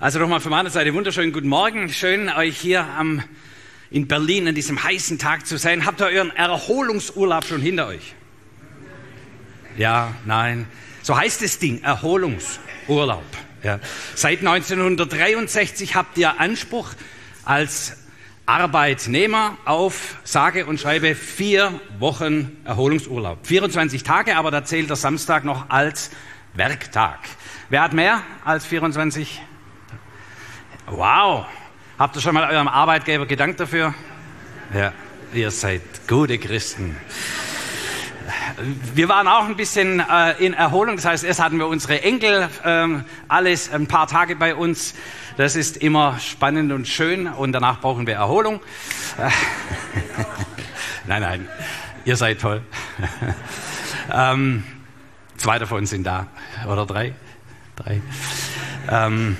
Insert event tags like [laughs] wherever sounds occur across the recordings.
Also nochmal von meiner Seite wunderschönen guten Morgen. Schön, euch hier am, in Berlin an diesem heißen Tag zu sein. Habt ihr euren Erholungsurlaub schon hinter euch? Ja, nein. So heißt das Ding, Erholungsurlaub. Ja. Seit 1963 habt ihr Anspruch als Arbeitnehmer auf, sage und schreibe, vier Wochen Erholungsurlaub. 24 Tage, aber da zählt der Samstag noch als Werktag. Wer hat mehr als 24 Wow. Habt ihr schon mal eurem Arbeitgeber gedankt dafür? Ja, ihr seid gute Christen. Wir waren auch ein bisschen äh, in Erholung. Das heißt, erst hatten wir unsere Enkel ähm, alles ein paar Tage bei uns. Das ist immer spannend und schön. Und danach brauchen wir Erholung. [laughs] nein, nein, ihr seid toll. [laughs] ähm, zwei davon sind da. Oder drei? Drei. Ähm,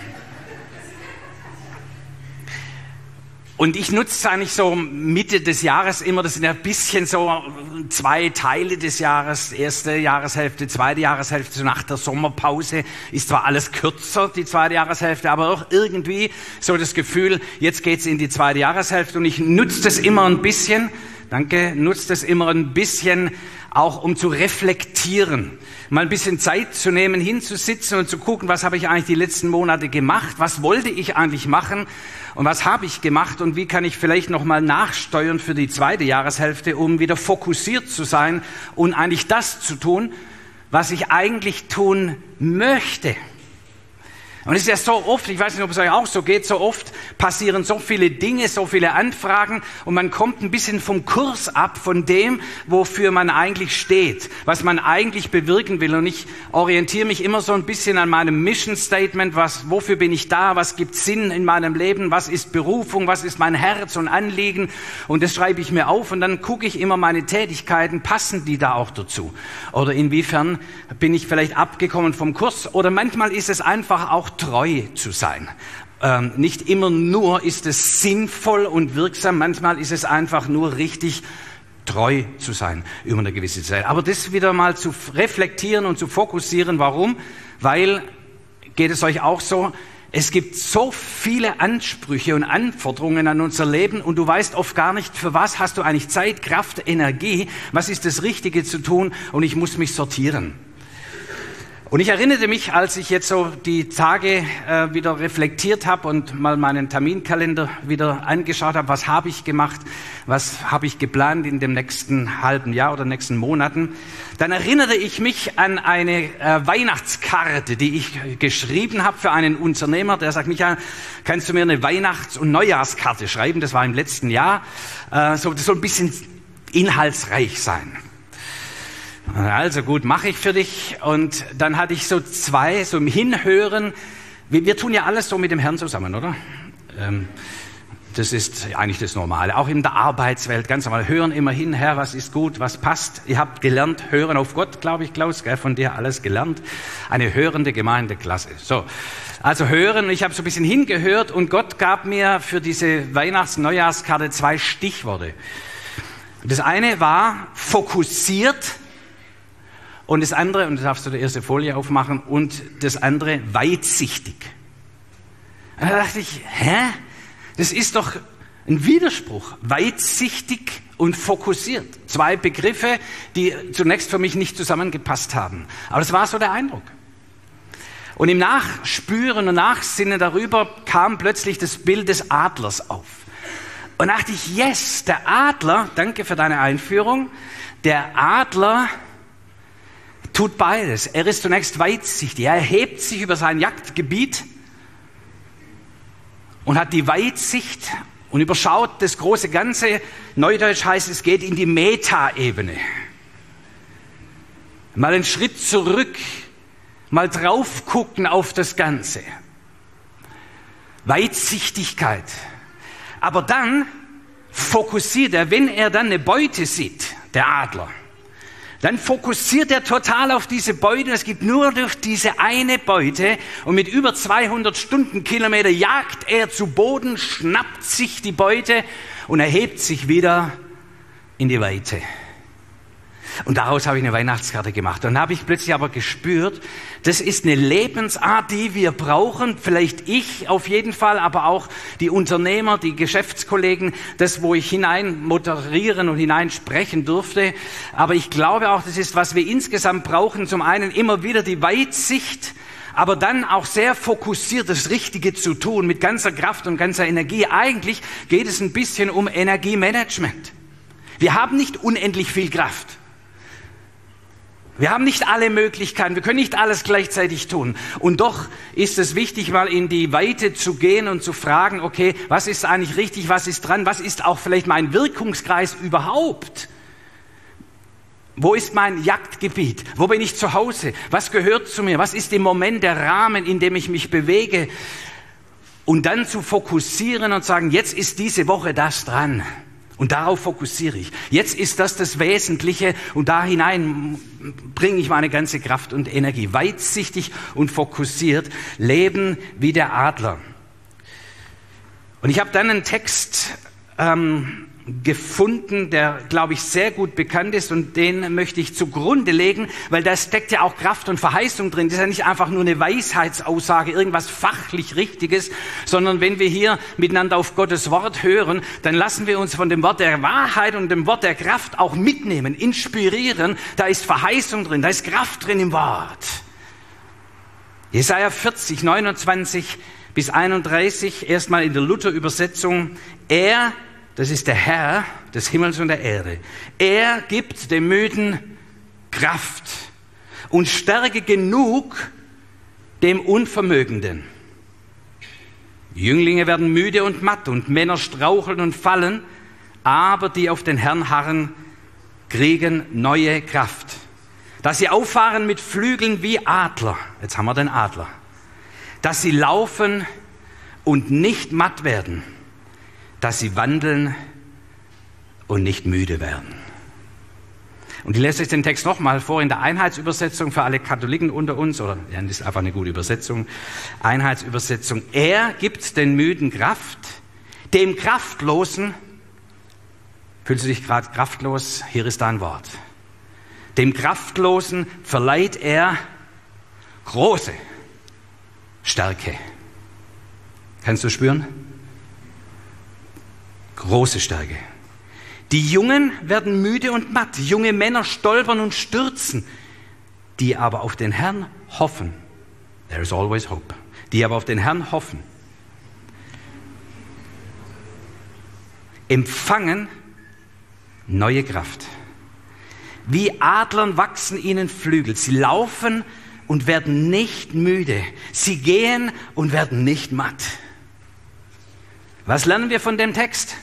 Und ich nutze eigentlich so Mitte des Jahres immer, das sind ja ein bisschen so zwei Teile des Jahres, erste Jahreshälfte, zweite Jahreshälfte, so nach der Sommerpause ist zwar alles kürzer, die zweite Jahreshälfte, aber auch irgendwie so das Gefühl, jetzt geht's in die zweite Jahreshälfte. Und ich nutze das immer ein bisschen, danke, nutze das immer ein bisschen auch um zu reflektieren, mal ein bisschen Zeit zu nehmen, hinzusitzen und zu gucken, was habe ich eigentlich die letzten Monate gemacht, was wollte ich eigentlich machen? Und was habe ich gemacht? Und wie kann ich vielleicht noch mal nachsteuern für die zweite Jahreshälfte, um wieder fokussiert zu sein und eigentlich das zu tun, was ich eigentlich tun möchte. Und es ist ja so oft, ich weiß nicht, ob es euch auch so geht, so oft passieren so viele Dinge, so viele Anfragen und man kommt ein bisschen vom Kurs ab, von dem, wofür man eigentlich steht, was man eigentlich bewirken will. Und ich orientiere mich immer so ein bisschen an meinem Mission Statement, was, wofür bin ich da, was gibt Sinn in meinem Leben, was ist Berufung, was ist mein Herz und Anliegen. Und das schreibe ich mir auf und dann gucke ich immer meine Tätigkeiten, passen die da auch dazu? Oder inwiefern bin ich vielleicht abgekommen vom Kurs? Oder manchmal ist es einfach auch treu zu sein. Ähm, nicht immer nur ist es sinnvoll und wirksam, manchmal ist es einfach nur richtig treu zu sein über eine gewisse Zeit. Aber das wieder mal zu reflektieren und zu fokussieren. Warum? Weil, geht es euch auch so, es gibt so viele Ansprüche und Anforderungen an unser Leben und du weißt oft gar nicht, für was hast du eigentlich Zeit, Kraft, Energie, was ist das Richtige zu tun und ich muss mich sortieren. Und ich erinnerte mich, als ich jetzt so die Tage äh, wieder reflektiert habe und mal meinen Terminkalender wieder angeschaut habe, was habe ich gemacht, was habe ich geplant in dem nächsten halben Jahr oder nächsten Monaten, dann erinnerte ich mich an eine äh, Weihnachtskarte, die ich geschrieben habe für einen Unternehmer, der sagt, Michael, kannst du mir eine Weihnachts- und Neujahrskarte schreiben? Das war im letzten Jahr. Äh, so, das soll ein bisschen inhaltsreich sein. Also gut, mache ich für dich. Und dann hatte ich so zwei, so im Hinhören. Wir, wir tun ja alles so mit dem Herrn zusammen, oder? Ähm, das ist eigentlich das Normale. Auch in der Arbeitswelt ganz normal. Hören immer hin, Herr, was ist gut, was passt. Ihr habt gelernt, hören auf Gott, glaube ich, Klaus, gell, von dir alles gelernt. Eine hörende Gemeindeklasse. So, also hören. Ich habe so ein bisschen hingehört und Gott gab mir für diese Weihnachts-Neujahrskarte zwei Stichworte. Das eine war fokussiert und das andere, und das darfst du die erste Folie aufmachen, und das andere weitsichtig. Da dachte ich, hä? Das ist doch ein Widerspruch. Weitsichtig und fokussiert. Zwei Begriffe, die zunächst für mich nicht zusammengepasst haben. Aber das war so der Eindruck. Und im Nachspüren und Nachsinnen darüber kam plötzlich das Bild des Adlers auf. Und dachte ich, yes, der Adler, danke für deine Einführung, der Adler tut beides. Er ist zunächst weitsichtig. Er erhebt sich über sein Jagdgebiet und hat die Weitsicht und überschaut das große Ganze. Neudeutsch heißt es, geht in die Metaebene. Mal einen Schritt zurück, mal drauf gucken auf das Ganze. Weitsichtigkeit. Aber dann fokussiert er, wenn er dann eine Beute sieht, der Adler, dann fokussiert er total auf diese Beute. Es geht nur durch diese eine Beute. Und mit über 200 Stundenkilometer jagt er zu Boden, schnappt sich die Beute und erhebt sich wieder in die Weite. Und daraus habe ich eine Weihnachtskarte gemacht. Und dann habe ich plötzlich aber gespürt, das ist eine Lebensart, die wir brauchen. Vielleicht ich auf jeden Fall, aber auch die Unternehmer, die Geschäftskollegen, das, wo ich hinein moderieren und hinein sprechen durfte. Aber ich glaube auch, das ist, was wir insgesamt brauchen. Zum einen immer wieder die Weitsicht, aber dann auch sehr fokussiert das Richtige zu tun, mit ganzer Kraft und ganzer Energie. Eigentlich geht es ein bisschen um Energiemanagement. Wir haben nicht unendlich viel Kraft. Wir haben nicht alle Möglichkeiten, wir können nicht alles gleichzeitig tun. Und doch ist es wichtig, mal in die Weite zu gehen und zu fragen, okay, was ist eigentlich richtig, was ist dran, was ist auch vielleicht mein Wirkungskreis überhaupt? Wo ist mein Jagdgebiet? Wo bin ich zu Hause? Was gehört zu mir? Was ist im Moment der Rahmen, in dem ich mich bewege? Und dann zu fokussieren und sagen, jetzt ist diese Woche das dran. Und darauf fokussiere ich. Jetzt ist das das Wesentliche und da hinein bringe ich meine ganze Kraft und Energie. Weitsichtig und fokussiert leben wie der Adler. Und ich habe dann einen Text ähm, gefunden, der, glaube ich, sehr gut bekannt ist und den möchte ich zugrunde legen, weil da steckt ja auch Kraft und Verheißung drin. Das ist ja nicht einfach nur eine Weisheitsaussage, irgendwas fachlich Richtiges, sondern wenn wir hier miteinander auf Gottes Wort hören, dann lassen wir uns von dem Wort der Wahrheit und dem Wort der Kraft auch mitnehmen, inspirieren. Da ist Verheißung drin, da ist Kraft drin im Wort. Jesaja 40, 29 bis 31, erstmal in der Luther-Übersetzung. Er das ist der Herr des Himmels und der Erde. Er gibt dem Müden Kraft und Stärke genug dem Unvermögenden. Jünglinge werden müde und matt und Männer straucheln und fallen, aber die auf den Herrn harren, kriegen neue Kraft. Dass sie auffahren mit Flügeln wie Adler. Jetzt haben wir den Adler. Dass sie laufen und nicht matt werden dass sie wandeln und nicht müde werden. Und ich lese euch den Text nochmal vor in der Einheitsübersetzung für alle Katholiken unter uns, oder ja, das ist einfach eine gute Übersetzung. Einheitsübersetzung. Er gibt den Müden Kraft, dem Kraftlosen, fühlst du dich gerade kraftlos? Hier ist dein Wort. Dem Kraftlosen verleiht er große Stärke. Kannst du spüren? Große Stärke. Die Jungen werden müde und matt. Junge Männer stolpern und stürzen. Die aber auf den Herrn hoffen. There is always hope. Die aber auf den Herrn hoffen. Empfangen neue Kraft. Wie Adlern wachsen ihnen Flügel. Sie laufen und werden nicht müde. Sie gehen und werden nicht matt. Was lernen wir von dem Text?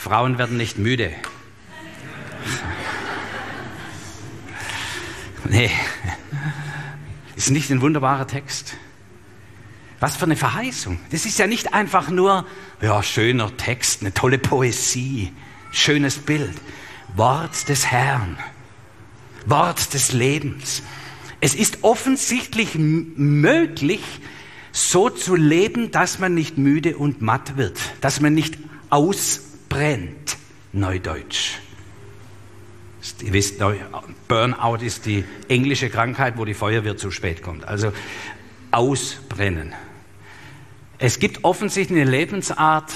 Frauen werden nicht müde. Nee, ist nicht ein wunderbarer Text. Was für eine Verheißung. Das ist ja nicht einfach nur, ja, schöner Text, eine tolle Poesie, schönes Bild. Wort des Herrn, Wort des Lebens. Es ist offensichtlich möglich, so zu leben, dass man nicht müde und matt wird, dass man nicht aus brennt, Neudeutsch. Ihr wisst, Burnout ist die englische Krankheit, wo die Feuerwehr zu spät kommt. Also ausbrennen. Es gibt offensichtlich eine Lebensart,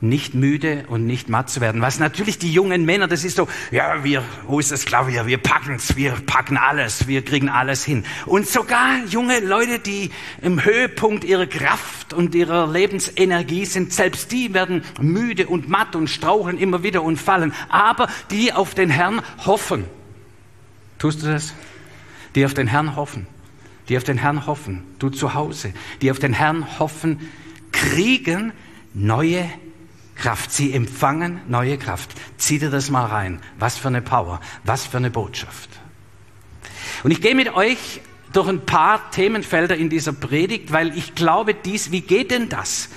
nicht müde und nicht matt zu werden. Was natürlich die jungen Männer, das ist so, ja, wir, wo ist das Klavier? Wir packen's, wir packen alles, wir kriegen alles hin. Und sogar junge Leute, die im Höhepunkt ihrer Kraft und ihrer Lebensenergie sind, selbst die werden müde und matt und straucheln immer wieder und fallen. Aber die auf den Herrn hoffen. Tust du das? Die auf den Herrn hoffen. Die auf den Herrn hoffen. Du zu Hause. Die auf den Herrn hoffen, kriegen neue Kraft. Sie empfangen neue Kraft. Zieh dir das mal rein. Was für eine Power. Was für eine Botschaft. Und ich gehe mit euch durch ein paar Themenfelder in dieser Predigt, weil ich glaube, dies, wie geht denn das?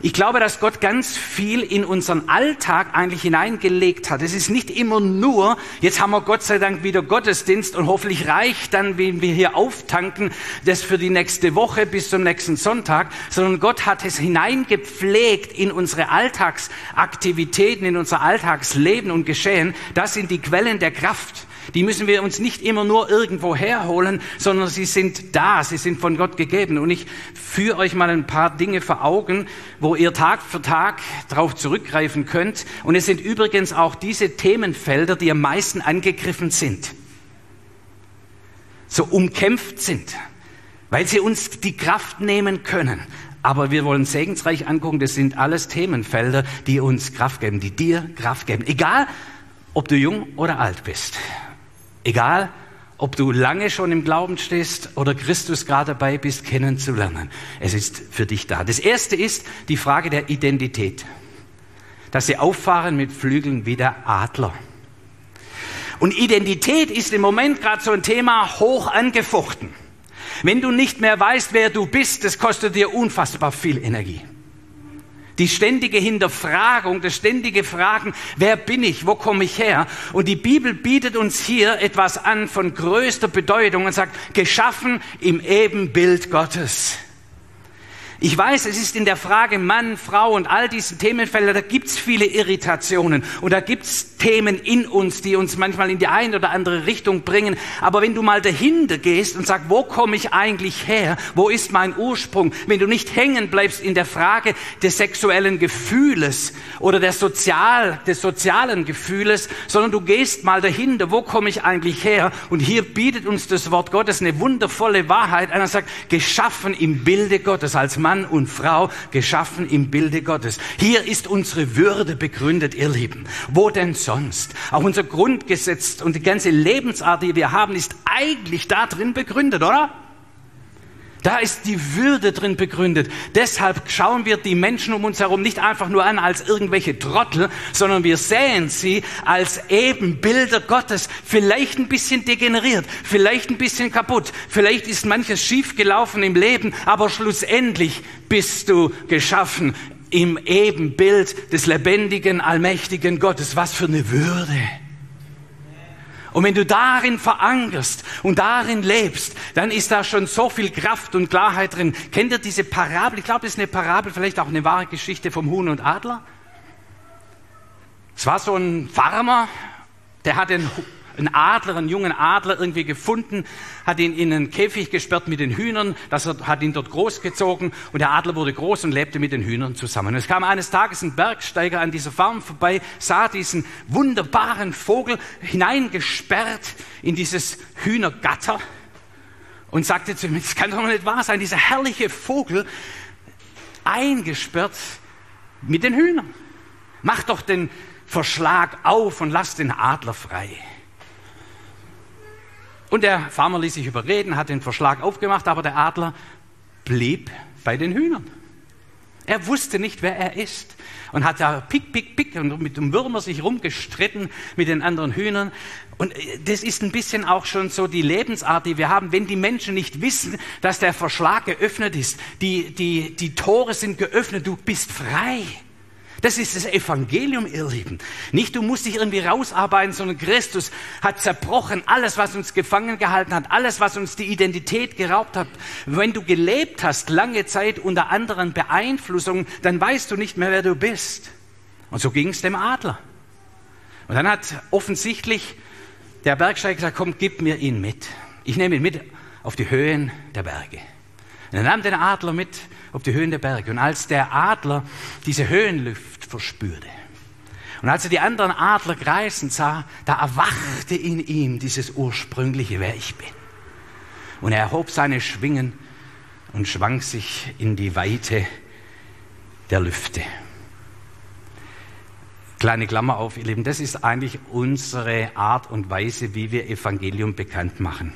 Ich glaube, dass Gott ganz viel in unseren Alltag eigentlich hineingelegt hat. Es ist nicht immer nur, jetzt haben wir Gott sei Dank wieder Gottesdienst und hoffentlich reicht dann, wenn wir hier auftanken, das für die nächste Woche bis zum nächsten Sonntag, sondern Gott hat es hineingepflegt in unsere Alltagsaktivitäten, in unser Alltagsleben und Geschehen. Das sind die Quellen der Kraft. Die müssen wir uns nicht immer nur irgendwo herholen, sondern sie sind da, sie sind von Gott gegeben. Und ich führe euch mal ein paar Dinge vor Augen, wo ihr Tag für Tag darauf zurückgreifen könnt. Und es sind übrigens auch diese Themenfelder, die am meisten angegriffen sind, so umkämpft sind, weil sie uns die Kraft nehmen können. Aber wir wollen segensreich angucken, das sind alles Themenfelder, die uns Kraft geben, die dir Kraft geben. Egal, ob du jung oder alt bist. Egal, ob du lange schon im Glauben stehst oder Christus gerade dabei bist, kennenzulernen. Es ist für dich da. Das erste ist die Frage der Identität. Dass sie auffahren mit Flügeln wie der Adler. Und Identität ist im Moment gerade so ein Thema hoch angefochten. Wenn du nicht mehr weißt, wer du bist, das kostet dir unfassbar viel Energie. Die ständige Hinterfragung, das ständige Fragen, wer bin ich, wo komme ich her? Und die Bibel bietet uns hier etwas an von größter Bedeutung und sagt, geschaffen im Ebenbild Gottes. Ich weiß, es ist in der Frage Mann, Frau und all diesen Themenfelder, da gibt's viele Irritationen und da gibt's Themen in uns, die uns manchmal in die eine oder andere Richtung bringen. Aber wenn du mal dahinter gehst und sagst, wo komme ich eigentlich her? Wo ist mein Ursprung? Wenn du nicht hängen bleibst in der Frage des sexuellen Gefühles oder der Sozial, des sozialen Gefühles, sondern du gehst mal dahinter, wo komme ich eigentlich her? Und hier bietet uns das Wort Gottes eine wundervolle Wahrheit. Einer sagt, geschaffen im Bilde Gottes als Mann Mann und Frau, geschaffen im Bilde Gottes. Hier ist unsere Würde begründet, ihr Lieben. Wo denn sonst? Auch unser Grundgesetz und die ganze Lebensart, die wir haben, ist eigentlich da drin begründet, oder? Da ist die Würde drin begründet. Deshalb schauen wir die Menschen um uns herum nicht einfach nur an als irgendwelche Trottel, sondern wir sehen sie als Ebenbilder Gottes. Vielleicht ein bisschen degeneriert, vielleicht ein bisschen kaputt, vielleicht ist manches schief gelaufen im Leben, aber schlussendlich bist du geschaffen im Ebenbild des lebendigen, allmächtigen Gottes. Was für eine Würde. Und wenn du darin verankerst und darin lebst, dann ist da schon so viel Kraft und Klarheit drin. Kennt ihr diese Parabel? Ich glaube, das ist eine Parabel, vielleicht auch eine wahre Geschichte vom Huhn und Adler. Es war so ein Farmer, der hat den einen Adler, einen jungen Adler irgendwie gefunden, hat ihn in einen Käfig gesperrt mit den Hühnern, das hat ihn dort großgezogen und der Adler wurde groß und lebte mit den Hühnern zusammen. Und es kam eines Tages ein Bergsteiger an dieser Farm vorbei, sah diesen wunderbaren Vogel hineingesperrt in dieses Hühnergatter und sagte zu ihm, das kann doch nicht wahr sein, dieser herrliche Vogel eingesperrt mit den Hühnern. Mach doch den Verschlag auf und lass den Adler frei. Und der Farmer ließ sich überreden, hat den Verschlag aufgemacht, aber der Adler blieb bei den Hühnern. Er wusste nicht, wer er ist und hat da pick, pick, pick und mit dem Würmer sich rumgestritten mit den anderen Hühnern. Und äh, das ist ein bisschen auch schon so die Lebensart, die wir haben. Wenn die Menschen nicht wissen, dass der Verschlag geöffnet ist, die, die, die Tore sind geöffnet, du bist frei. Das ist das Evangelium, ihr Lieben. Nicht du musst dich irgendwie rausarbeiten, sondern Christus hat zerbrochen alles, was uns gefangen gehalten hat, alles, was uns die Identität geraubt hat. Wenn du gelebt hast, lange Zeit unter anderen Beeinflussungen, dann weißt du nicht mehr, wer du bist. Und so ging es dem Adler. Und dann hat offensichtlich der Bergsteiger gesagt, komm, gib mir ihn mit. Ich nehme ihn mit auf die Höhen der Berge. Und er nahm den Adler mit auf die Höhen der Berge. Und als der Adler diese Höhenluft verspürte, und als er die anderen Adler kreisen sah, da erwachte in ihm dieses ursprüngliche, wer ich bin. Und er erhob seine Schwingen und schwang sich in die Weite der Lüfte. Kleine Klammer auf, ihr Lieben, das ist eigentlich unsere Art und Weise, wie wir Evangelium bekannt machen.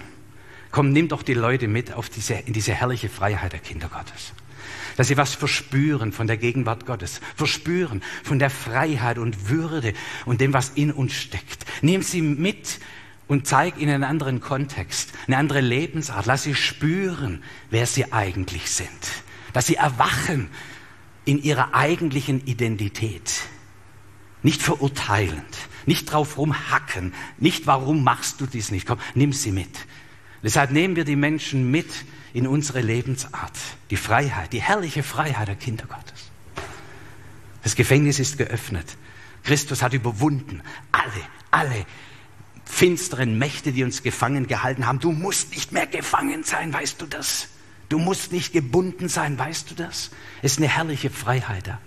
Komm, nimm doch die Leute mit auf diese, in diese herrliche Freiheit der Kinder Gottes. Dass sie was verspüren von der Gegenwart Gottes, verspüren von der Freiheit und Würde und dem, was in uns steckt. Nimm sie mit und zeig ihnen einen anderen Kontext, eine andere Lebensart. Lass sie spüren, wer sie eigentlich sind. Dass sie erwachen in ihrer eigentlichen Identität. Nicht verurteilend, nicht drauf rumhacken, nicht warum machst du dies nicht. Komm, nimm sie mit. Deshalb nehmen wir die Menschen mit in unsere Lebensart. Die Freiheit, die herrliche Freiheit der Kinder Gottes. Das Gefängnis ist geöffnet. Christus hat überwunden alle, alle finsteren Mächte, die uns gefangen gehalten haben. Du musst nicht mehr gefangen sein, weißt du das? Du musst nicht gebunden sein, weißt du das? Es ist eine herrliche Freiheit da.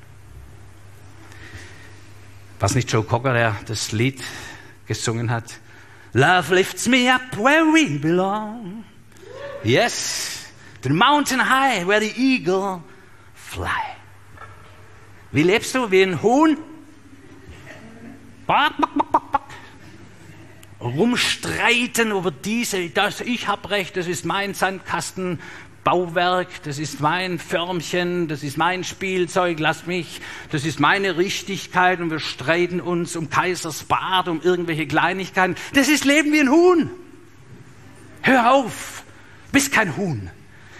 Was nicht Joe Cocker, der das Lied gesungen hat? Love lifts me up where we belong. Yes, the mountain high where the eagle fly. Wie lebst du? Wie ein Huhn? Rumstreiten über diese, das, ich habe recht, das ist mein Sandkasten, Bauwerk, das ist mein Förmchen, das ist mein Spielzeug, lass mich, das ist meine Richtigkeit und wir streiten uns um Kaisers Bad, um irgendwelche Kleinigkeiten. Das ist Leben wie ein Huhn. Hör auf, bist kein Huhn.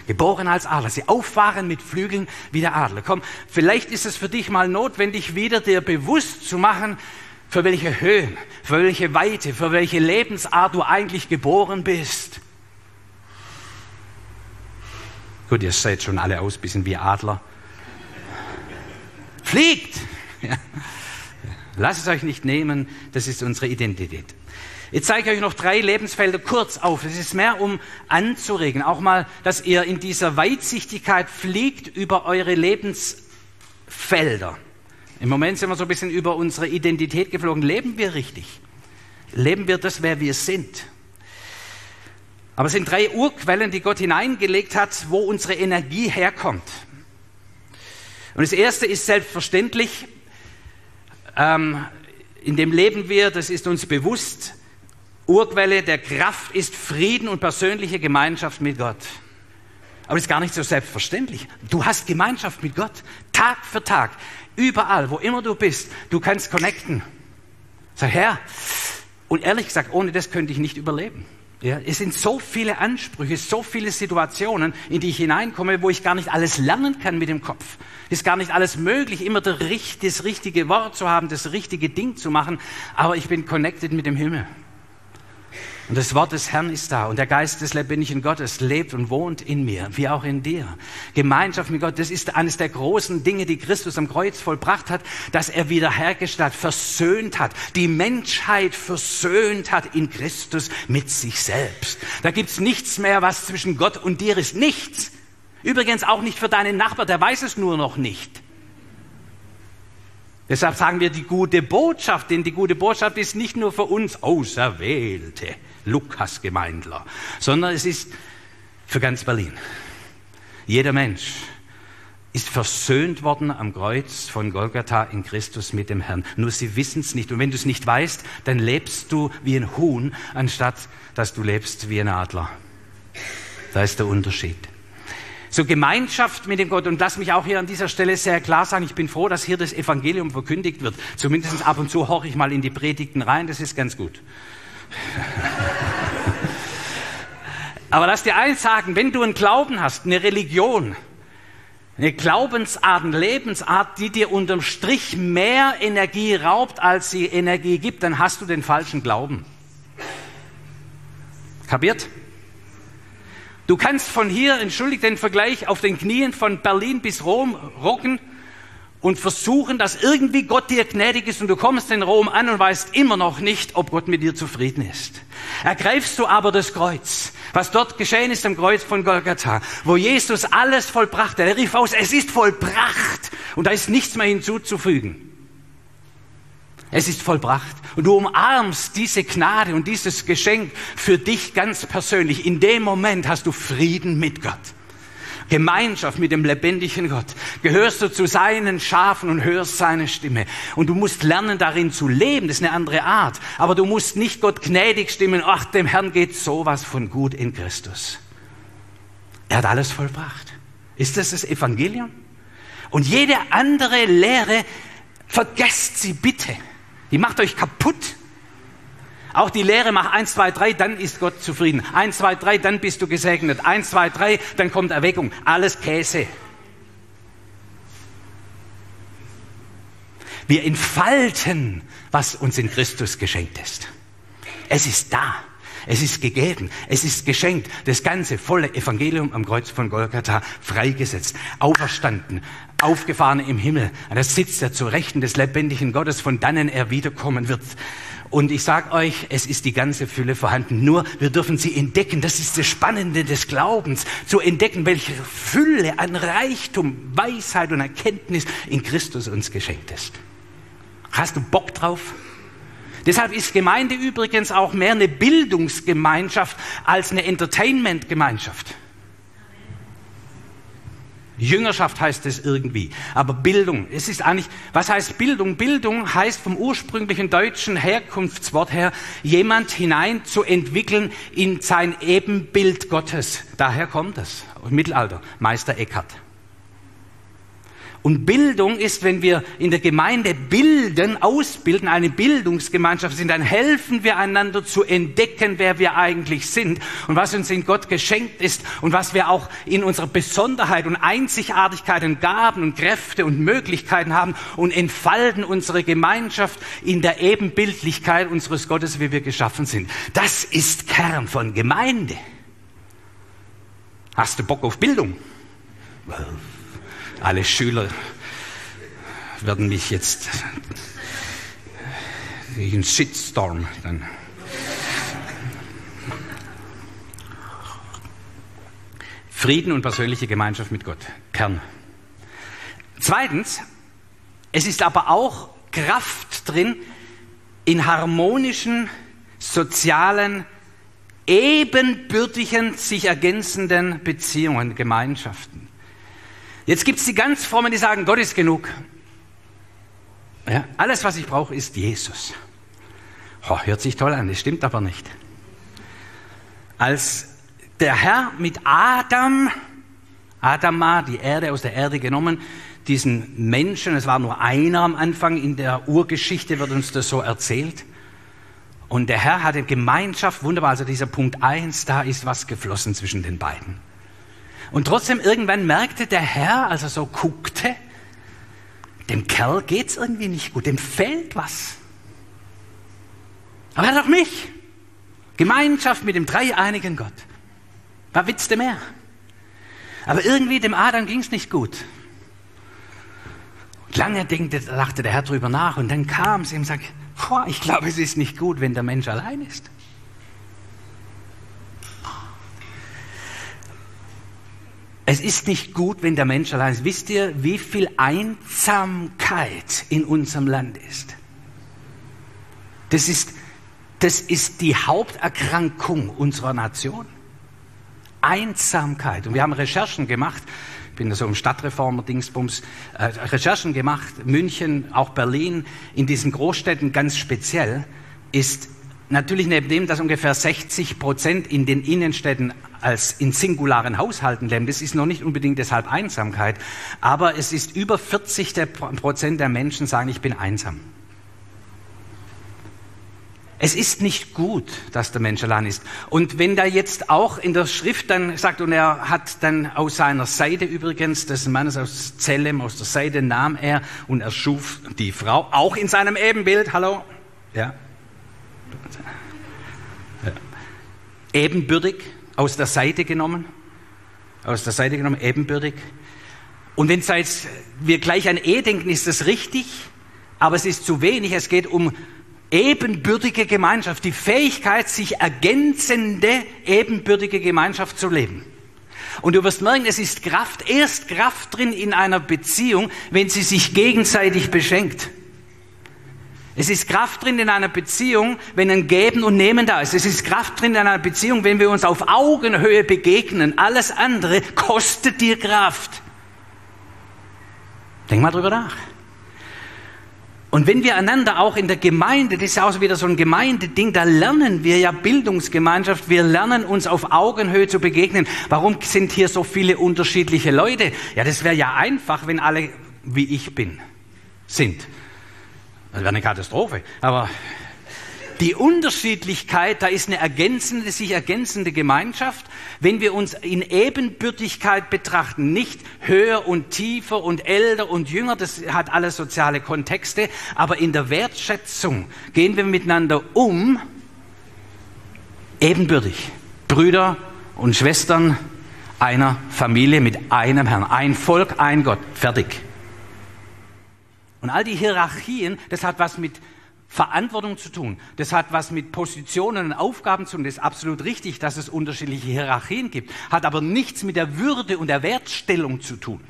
Geboren als Adler. Sie auffahren mit Flügeln wie der Adler. Komm, vielleicht ist es für dich mal notwendig, wieder dir bewusst zu machen, für welche Höhe, für welche Weite, für welche Lebensart du eigentlich geboren bist. Gut, ihr seid schon alle aus, bisschen wie Adler. Fliegt! [laughs] Ja. Lasst es euch nicht nehmen, das ist unsere Identität. Jetzt zeige ich euch noch drei Lebensfelder kurz auf. Das ist mehr, um anzuregen. Auch mal, dass ihr in dieser Weitsichtigkeit fliegt über eure Lebensfelder. Im Moment sind wir so ein bisschen über unsere Identität geflogen. Leben wir richtig? Leben wir das, wer wir sind? Aber es sind drei Urquellen, die Gott hineingelegt hat, wo unsere Energie herkommt. Und das erste ist selbstverständlich, ähm, in dem leben wir, das ist uns bewusst, Urquelle der Kraft ist Frieden und persönliche Gemeinschaft mit Gott. Aber das ist gar nicht so selbstverständlich. Du hast Gemeinschaft mit Gott, Tag für Tag, überall, wo immer du bist. Du kannst connecten. Sag, Herr, und ehrlich gesagt, ohne das könnte ich nicht überleben. Ja, es sind so viele Ansprüche, so viele Situationen, in die ich hineinkomme, wo ich gar nicht alles lernen kann mit dem Kopf. Es ist gar nicht alles möglich, immer das richtige Wort zu haben, das richtige Ding zu machen, aber ich bin connected mit dem Himmel. Und das Wort des Herrn ist da und der Geist des lebendigen Gottes lebt und wohnt in mir, wie auch in dir. Gemeinschaft mit Gott, das ist eines der großen Dinge, die Christus am Kreuz vollbracht hat, dass er wiederhergestellt, versöhnt hat, die Menschheit versöhnt hat in Christus mit sich selbst. Da gibt's nichts mehr, was zwischen Gott und dir ist. Nichts. Übrigens auch nicht für deinen Nachbar, der weiß es nur noch nicht. Deshalb sagen wir die gute Botschaft, denn die gute Botschaft ist nicht nur für uns Auserwählte, Lukas-Gemeindler, sondern es ist für ganz Berlin. Jeder Mensch ist versöhnt worden am Kreuz von Golgatha in Christus mit dem Herrn. Nur sie wissen es nicht. Und wenn du es nicht weißt, dann lebst du wie ein Huhn, anstatt dass du lebst wie ein Adler. Da ist der Unterschied. So Gemeinschaft mit dem Gott. Und lass mich auch hier an dieser Stelle sehr klar sagen, ich bin froh, dass hier das Evangelium verkündigt wird. Zumindest ab und zu horche ich mal in die Predigten rein, das ist ganz gut. [laughs] Aber lass dir eins sagen, wenn du einen Glauben hast, eine Religion, eine Glaubensart, eine Lebensart, die dir unterm Strich mehr Energie raubt, als sie Energie gibt, dann hast du den falschen Glauben. Kapiert? Du kannst von hier, entschuldigt den Vergleich, auf den Knien von Berlin bis Rom rocken und versuchen, dass irgendwie Gott dir gnädig ist und du kommst in Rom an und weißt immer noch nicht, ob Gott mit dir zufrieden ist. Ergreifst du aber das Kreuz, was dort geschehen ist am Kreuz von Golgatha, wo Jesus alles vollbracht hat. Er rief aus, es ist vollbracht und da ist nichts mehr hinzuzufügen. Es ist vollbracht. Und du umarmst diese Gnade und dieses Geschenk für dich ganz persönlich. In dem Moment hast du Frieden mit Gott. Gemeinschaft mit dem lebendigen Gott. Gehörst du zu seinen Schafen und hörst seine Stimme. Und du musst lernen, darin zu leben. Das ist eine andere Art. Aber du musst nicht Gott gnädig stimmen. Ach, dem Herrn geht sowas von gut in Christus. Er hat alles vollbracht. Ist das das Evangelium? Und jede andere Lehre, vergesst sie bitte. Die macht euch kaputt. Auch die Lehre, mach 1, 2, 3, dann ist Gott zufrieden. 1, 2, 3, dann bist du gesegnet. 1, 2, 3, dann kommt Erweckung. Alles Käse. Wir entfalten, was uns in Christus geschenkt ist. Es ist da. Es ist gegeben. Es ist geschenkt. Das ganze volle Evangelium am Kreuz von Golgatha freigesetzt, auferstanden, aufgefahren im Himmel. Da sitzt er zu Rechten des lebendigen Gottes, von dannen er wiederkommen wird. Und ich sage euch, es ist die ganze Fülle vorhanden. Nur wir dürfen sie entdecken. Das ist das Spannende des Glaubens, zu entdecken, welche Fülle an Reichtum, Weisheit und Erkenntnis in Christus uns geschenkt ist. Hast du Bock drauf? Deshalb ist Gemeinde übrigens auch mehr eine Bildungsgemeinschaft als eine Entertainmentgemeinschaft. Jüngerschaft heißt es irgendwie, aber Bildung, es ist eigentlich, was heißt Bildung? Bildung heißt vom ursprünglichen deutschen Herkunftswort her, jemand hinein zu entwickeln in sein Ebenbild Gottes. Daher kommt es, Mittelalter, Meister Eckhart. Und Bildung ist, wenn wir in der Gemeinde bilden, ausbilden, eine Bildungsgemeinschaft sind, dann helfen wir einander zu entdecken, wer wir eigentlich sind und was uns in Gott geschenkt ist und was wir auch in unserer Besonderheit und Einzigartigkeit und Gaben und Kräfte und Möglichkeiten haben und entfalten unsere Gemeinschaft in der Ebenbildlichkeit unseres Gottes, wie wir geschaffen sind. Das ist Kern von Gemeinde. Hast du Bock auf Bildung? Alle Schüler werden mich jetzt einen Shitstorm dann. Frieden und persönliche Gemeinschaft mit Gott. Kern. Zweitens, es ist aber auch Kraft drin in harmonischen, sozialen, ebenbürtigen, sich ergänzenden Beziehungen, Gemeinschaften. Jetzt gibt es die ganz frommen, die sagen, Gott ist genug. Ja, alles, was ich brauche, ist Jesus. Oh, hört sich toll an, das stimmt aber nicht. Als der Herr mit Adam, Adam war die Erde aus der Erde genommen, diesen Menschen, es war nur einer am Anfang, in der Urgeschichte wird uns das so erzählt. Und der Herr hatte Gemeinschaft, wunderbar, also dieser Punkt eins, da ist was geflossen zwischen den beiden. Und trotzdem irgendwann merkte der Herr, als er so guckte, dem Kerl geht's irgendwie nicht gut, dem fehlt was. Aber er hat auch mich. Gemeinschaft mit dem dreieinigen Gott. Was du mehr? Aber irgendwie dem Adam ging's nicht gut. Und lange denkte, dachte der Herr drüber nach und dann kam es ihm und sagte, ich glaube, es ist nicht gut, wenn der Mensch allein ist. Es ist nicht gut, wenn der Mensch allein ist. Wisst ihr, wie viel Einsamkeit in unserem Land ist? Das ist, das ist die Haupterkrankung unserer Nation. Einsamkeit. Und wir haben Recherchen gemacht. Ich bin so im Stadtreformer-Dingsbums. Äh, Recherchen gemacht. München, auch Berlin. In diesen Großstädten ganz speziell ist Natürlich neben dem, dass ungefähr 60 Prozent in den Innenstädten als in singularen Haushalten leben. Das ist noch nicht unbedingt deshalb Einsamkeit, aber es ist über 40 Prozent der Menschen sagen, ich bin einsam. Es ist nicht gut, dass der Mensch allein ist. Und wenn da jetzt auch in der Schrift dann sagt, und er hat dann aus seiner Seite übrigens, des Mannes aus Zellem, aus der Seite nahm er und er schuf die Frau, auch in seinem Ebenbild, hallo? Ja, Ebenbürtig, aus der Seite genommen. Aus der Seite genommen, ebenbürtig. Und wenn wir gleich an E denken, ist das richtig, aber es ist zu wenig. Es geht um ebenbürtige Gemeinschaft, die Fähigkeit, sich ergänzende, ebenbürtige Gemeinschaft zu leben. Und du wirst merken, es ist Kraft, erst Kraft drin in einer Beziehung, wenn sie sich gegenseitig beschenkt. Es ist Kraft drin in einer Beziehung, wenn ein Geben und Nehmen da ist. Es ist Kraft drin in einer Beziehung, wenn wir uns auf Augenhöhe begegnen. Alles andere kostet dir Kraft. Denk mal drüber nach. Und wenn wir einander auch in der Gemeinde, das ist auch wieder so ein Gemeindeding, da lernen wir ja Bildungsgemeinschaft, wir lernen uns auf Augenhöhe zu begegnen. Warum sind hier so viele unterschiedliche Leute? Ja, das wäre ja einfach, wenn alle wie ich bin, sind. Das wäre eine Katastrophe. Aber Die Unterschiedlichkeit, da ist eine ergänzende, sich ergänzende Gemeinschaft. Wenn wir uns in Ebenbürtigkeit betrachten, nicht höher und tiefer und älter und jünger, das hat alles soziale Kontexte, aber in der Wertschätzung gehen wir miteinander um, ebenbürtig. Brüder und Schwestern einer Familie mit einem Herrn. Ein Volk, ein Gott. Fertig. Und all die Hierarchien, das hat was mit Verantwortung zu tun. Das hat was mit Positionen und Aufgaben zu tun. Das ist absolut richtig, dass es unterschiedliche Hierarchien gibt. Hat aber nichts mit der Würde und der Wertstellung zu tun.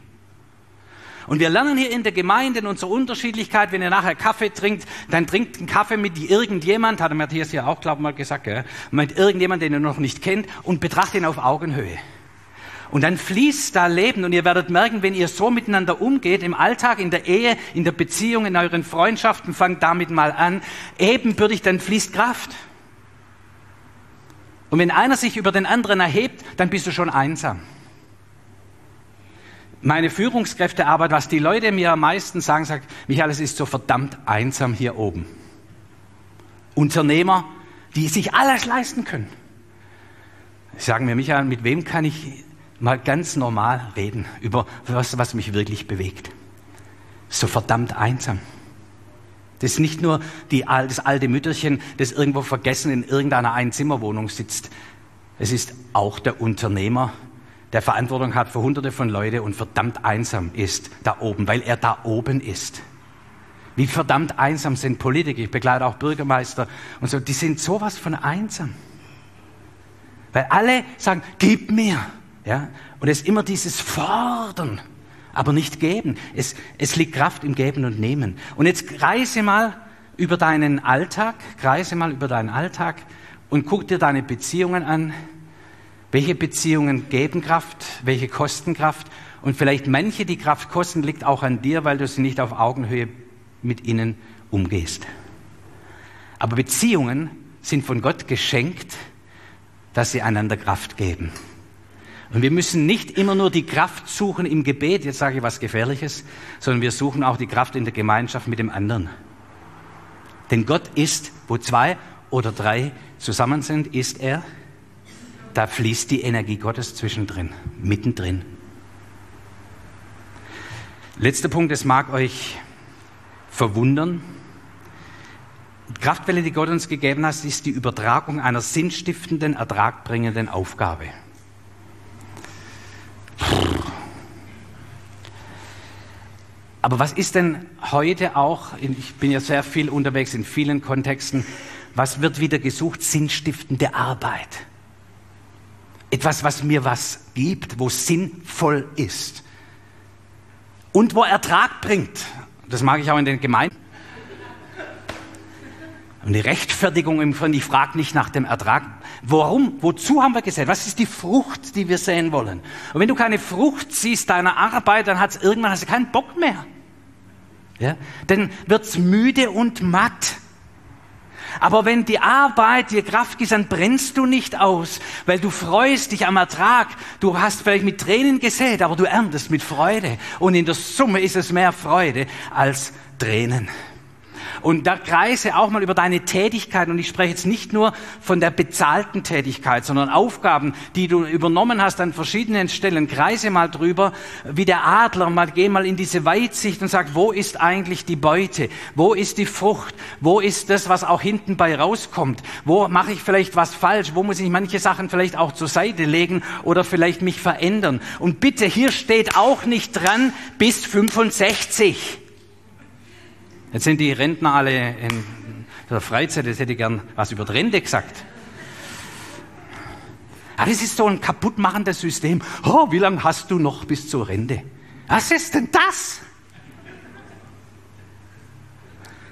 Und wir lernen hier in der Gemeinde in unserer Unterschiedlichkeit, wenn ihr nachher Kaffee trinkt, dann trinkt einen Kaffee mit irgendjemand, hat der Matthias ja auch, glaube ich, mal gesagt, gell? mit irgendjemand, den ihr noch nicht kennt und betrachtet ihn auf Augenhöhe. Und dann fließt da Leben und ihr werdet merken, wenn ihr so miteinander umgeht, im Alltag, in der Ehe, in der Beziehung, in euren Freundschaften, fangt damit mal an, ebenbürtig, dann fließt Kraft. Und wenn einer sich über den anderen erhebt, dann bist du schon einsam. Meine Führungskräftearbeit, was die Leute mir am meisten sagen, sagt, Michael, es ist so verdammt einsam hier oben. Unternehmer, die sich alles leisten können. Sagen mir, Michael, mit wem kann ich mal ganz normal reden über was, was mich wirklich bewegt. So verdammt einsam. Das ist nicht nur die, das alte Mütterchen, das irgendwo vergessen in irgendeiner Einzimmerwohnung sitzt. Es ist auch der Unternehmer, der Verantwortung hat für hunderte von Leuten und verdammt einsam ist da oben, weil er da oben ist. Wie verdammt einsam sind Politiker, ich begleite auch Bürgermeister und so, die sind sowas von einsam. Weil alle sagen, gib mir. Ja? Und es ist immer dieses Fordern, aber nicht geben. Es, es liegt Kraft im Geben und Nehmen. Und jetzt kreise mal über deinen Alltag, kreise mal über deinen Alltag und guck dir deine Beziehungen an. Welche Beziehungen geben Kraft, welche kosten Kraft? Und vielleicht manche, die Kraft kosten, liegt auch an dir, weil du sie nicht auf Augenhöhe mit ihnen umgehst. Aber Beziehungen sind von Gott geschenkt, dass sie einander Kraft geben. Und wir müssen nicht immer nur die Kraft suchen im Gebet, jetzt sage ich was Gefährliches, sondern wir suchen auch die Kraft in der Gemeinschaft mit dem anderen. Denn Gott ist, wo zwei oder drei zusammen sind, ist er. Da fließt die Energie Gottes zwischendrin, mittendrin. Letzter Punkt, das mag euch verwundern. Die Kraftwelle, die Gott uns gegeben hat, ist die Übertragung einer sinnstiftenden, ertragbringenden Aufgabe. Aber was ist denn heute auch, ich bin ja sehr viel unterwegs in vielen Kontexten, was wird wieder gesucht? Sinnstiftende Arbeit. Etwas, was mir was gibt, wo sinnvoll ist. Und wo Ertrag bringt. Das mag ich auch in den Gemeinden. Und die Rechtfertigung im Grunde, ich frage nicht nach dem Ertrag. Warum? Wozu haben wir gesät? Was ist die Frucht, die wir sehen wollen? Und wenn du keine Frucht siehst deiner Arbeit, dann hat es irgendwann hast du keinen Bock mehr. Ja? Dann wird's müde und matt. Aber wenn die Arbeit dir Kraft gibt, dann brennst du nicht aus, weil du freust dich am Ertrag. Du hast vielleicht mit Tränen gesät, aber du erntest mit Freude. Und in der Summe ist es mehr Freude als Tränen. Und da kreise auch mal über deine Tätigkeit. Und ich spreche jetzt nicht nur von der bezahlten Tätigkeit, sondern Aufgaben, die du übernommen hast an verschiedenen Stellen. Kreise mal drüber, wie der Adler. Mal geh mal in diese Weitsicht und sag, wo ist eigentlich die Beute? Wo ist die Frucht? Wo ist das, was auch hinten bei rauskommt? Wo mache ich vielleicht was falsch? Wo muss ich manche Sachen vielleicht auch zur Seite legen oder vielleicht mich verändern? Und bitte, hier steht auch nicht dran bis 65. Jetzt sind die Rentner alle in der Freizeit, jetzt hätte ich gern was über die Rente gesagt. Aber das ist so ein kaputtmachendes System. Oh, wie lange hast du noch bis zur Rente? Was ist denn das?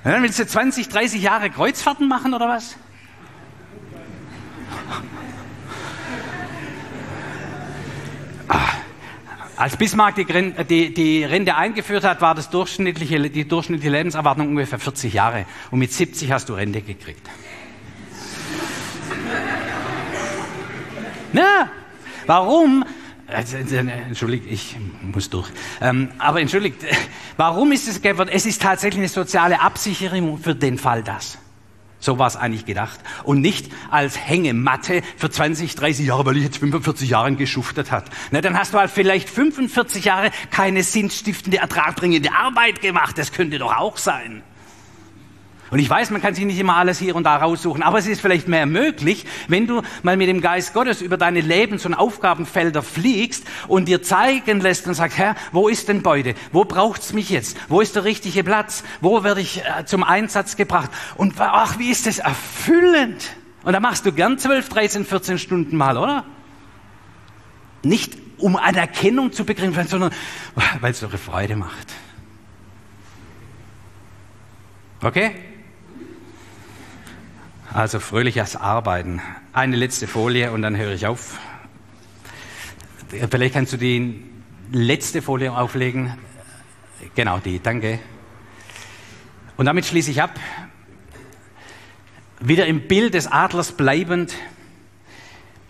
Ja, willst du 20, 30 Jahre Kreuzfahrten machen oder was? Ah. Als Bismarck die, die, die, Rente eingeführt hat, war das durchschnittliche, die durchschnittliche Lebenserwartung ungefähr 40 Jahre. Und mit 70 hast du Rente gekriegt. Ja, warum? Also, entschuldigt, ich muss durch. Ähm, aber entschuldigt, warum ist es geworden? Es ist tatsächlich eine soziale Absicherung für den Fall das. So war es eigentlich gedacht. Und nicht als Hängematte für 20, 30 Jahre, weil ich jetzt 45 Jahre geschuftet hat. Na, dann hast du halt vielleicht 45 Jahre keine sinnstiftende, ertragbringende Arbeit gemacht. Das könnte doch auch sein. Und ich weiß, man kann sich nicht immer alles hier und da raussuchen, aber es ist vielleicht mehr möglich, wenn du mal mit dem Geist Gottes über deine Lebens- und Aufgabenfelder fliegst und dir zeigen lässt und sagst, Herr, wo ist denn Beute? Wo braucht's mich jetzt? Wo ist der richtige Platz? Wo werde ich äh, zum Einsatz gebracht? Und ach, wie ist das erfüllend? Und da machst du gern 12, 13, 14 Stunden mal, oder? Nicht um Anerkennung zu begreifen, sondern weil es eure Freude macht. Okay? Also fröhliches Arbeiten. Eine letzte Folie und dann höre ich auf. Vielleicht kannst du die letzte Folie auflegen. Genau die, danke. Und damit schließe ich ab. Wieder im Bild des Adlers bleibend.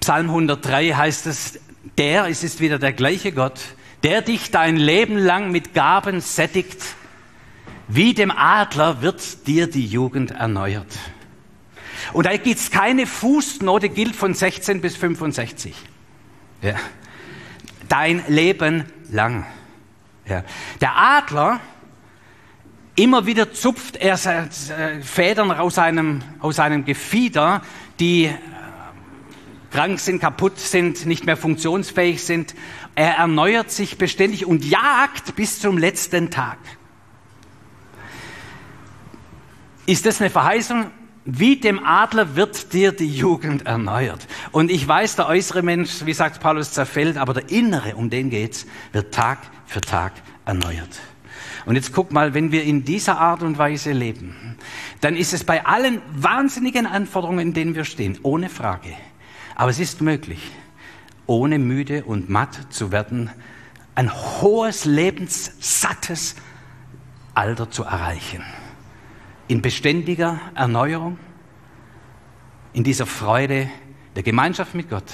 Psalm 103 heißt es, der, es ist wieder der gleiche Gott, der dich dein Leben lang mit Gaben sättigt. Wie dem Adler wird dir die Jugend erneuert. Und da gibt es keine Fußnote, gilt von 16 bis 65. Ja. Dein Leben lang. Ja. Der Adler, immer wieder zupft er Federn aus seinem, aus seinem Gefieder, die äh, krank sind, kaputt sind, nicht mehr funktionsfähig sind. Er erneuert sich beständig und jagt bis zum letzten Tag. Ist das eine Verheißung? Wie dem Adler wird dir die Jugend erneuert. Und ich weiß, der äußere Mensch, wie sagt Paulus, zerfällt, aber der innere, um den geht's, wird Tag für Tag erneuert. Und jetzt guck mal, wenn wir in dieser Art und Weise leben, dann ist es bei allen wahnsinnigen Anforderungen, in denen wir stehen, ohne Frage. Aber es ist möglich, ohne müde und matt zu werden, ein hohes, lebenssattes Alter zu erreichen in beständiger Erneuerung, in dieser Freude der Gemeinschaft mit Gott,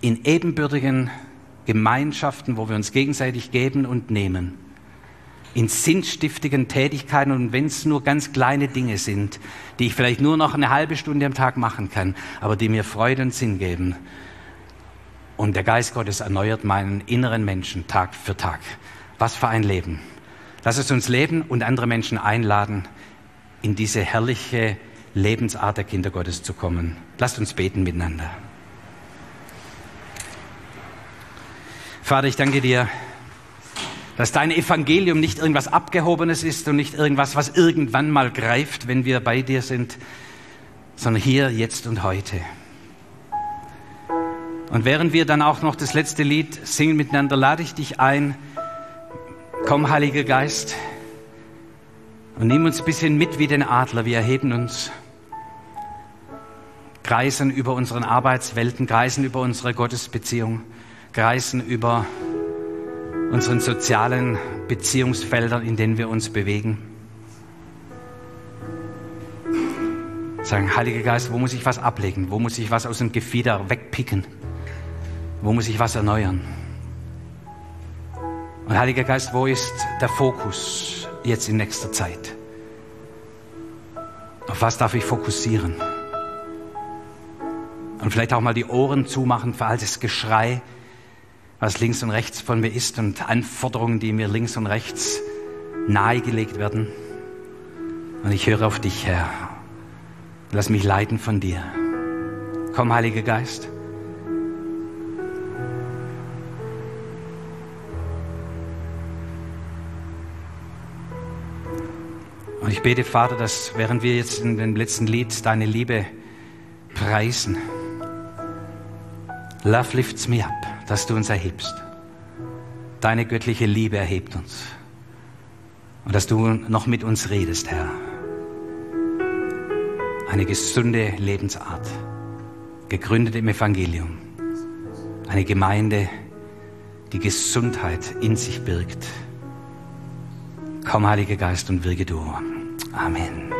in ebenbürtigen Gemeinschaften, wo wir uns gegenseitig geben und nehmen, in sinnstiftigen Tätigkeiten und wenn es nur ganz kleine Dinge sind, die ich vielleicht nur noch eine halbe Stunde am Tag machen kann, aber die mir Freude und Sinn geben. Und der Geist Gottes erneuert meinen inneren Menschen Tag für Tag. Was für ein Leben. Lass es uns leben und andere Menschen einladen, in diese herrliche Lebensart der Kinder Gottes zu kommen. Lasst uns beten miteinander. Vater, ich danke dir, dass dein Evangelium nicht irgendwas Abgehobenes ist und nicht irgendwas, was irgendwann mal greift, wenn wir bei dir sind, sondern hier, jetzt und heute. Und während wir dann auch noch das letzte Lied singen miteinander, lade ich dich ein, Komm, Heiliger Geist, und nimm uns ein bisschen mit wie den Adler. Wir erheben uns, kreisen über unseren Arbeitswelten, kreisen über unsere Gottesbeziehung, kreisen über unseren sozialen Beziehungsfeldern, in denen wir uns bewegen. Sagen, Heiliger Geist, wo muss ich was ablegen? Wo muss ich was aus dem Gefieder wegpicken? Wo muss ich was erneuern? Und Heiliger Geist, wo ist der Fokus jetzt in nächster Zeit? Auf was darf ich fokussieren? Und vielleicht auch mal die Ohren zumachen für all das Geschrei, was links und rechts von mir ist und Anforderungen, die mir links und rechts nahegelegt werden. Und ich höre auf dich, Herr. Lass mich leiten von dir. Komm, Heiliger Geist. Und ich bete, Vater, dass während wir jetzt in dem letzten Lied deine Liebe preisen, Love lifts me up, dass du uns erhebst. Deine göttliche Liebe erhebt uns. Und dass du noch mit uns redest, Herr. Eine gesunde Lebensart, gegründet im Evangelium. Eine Gemeinde, die Gesundheit in sich birgt. Komm, Heiliger Geist, und wirke du. 아멘.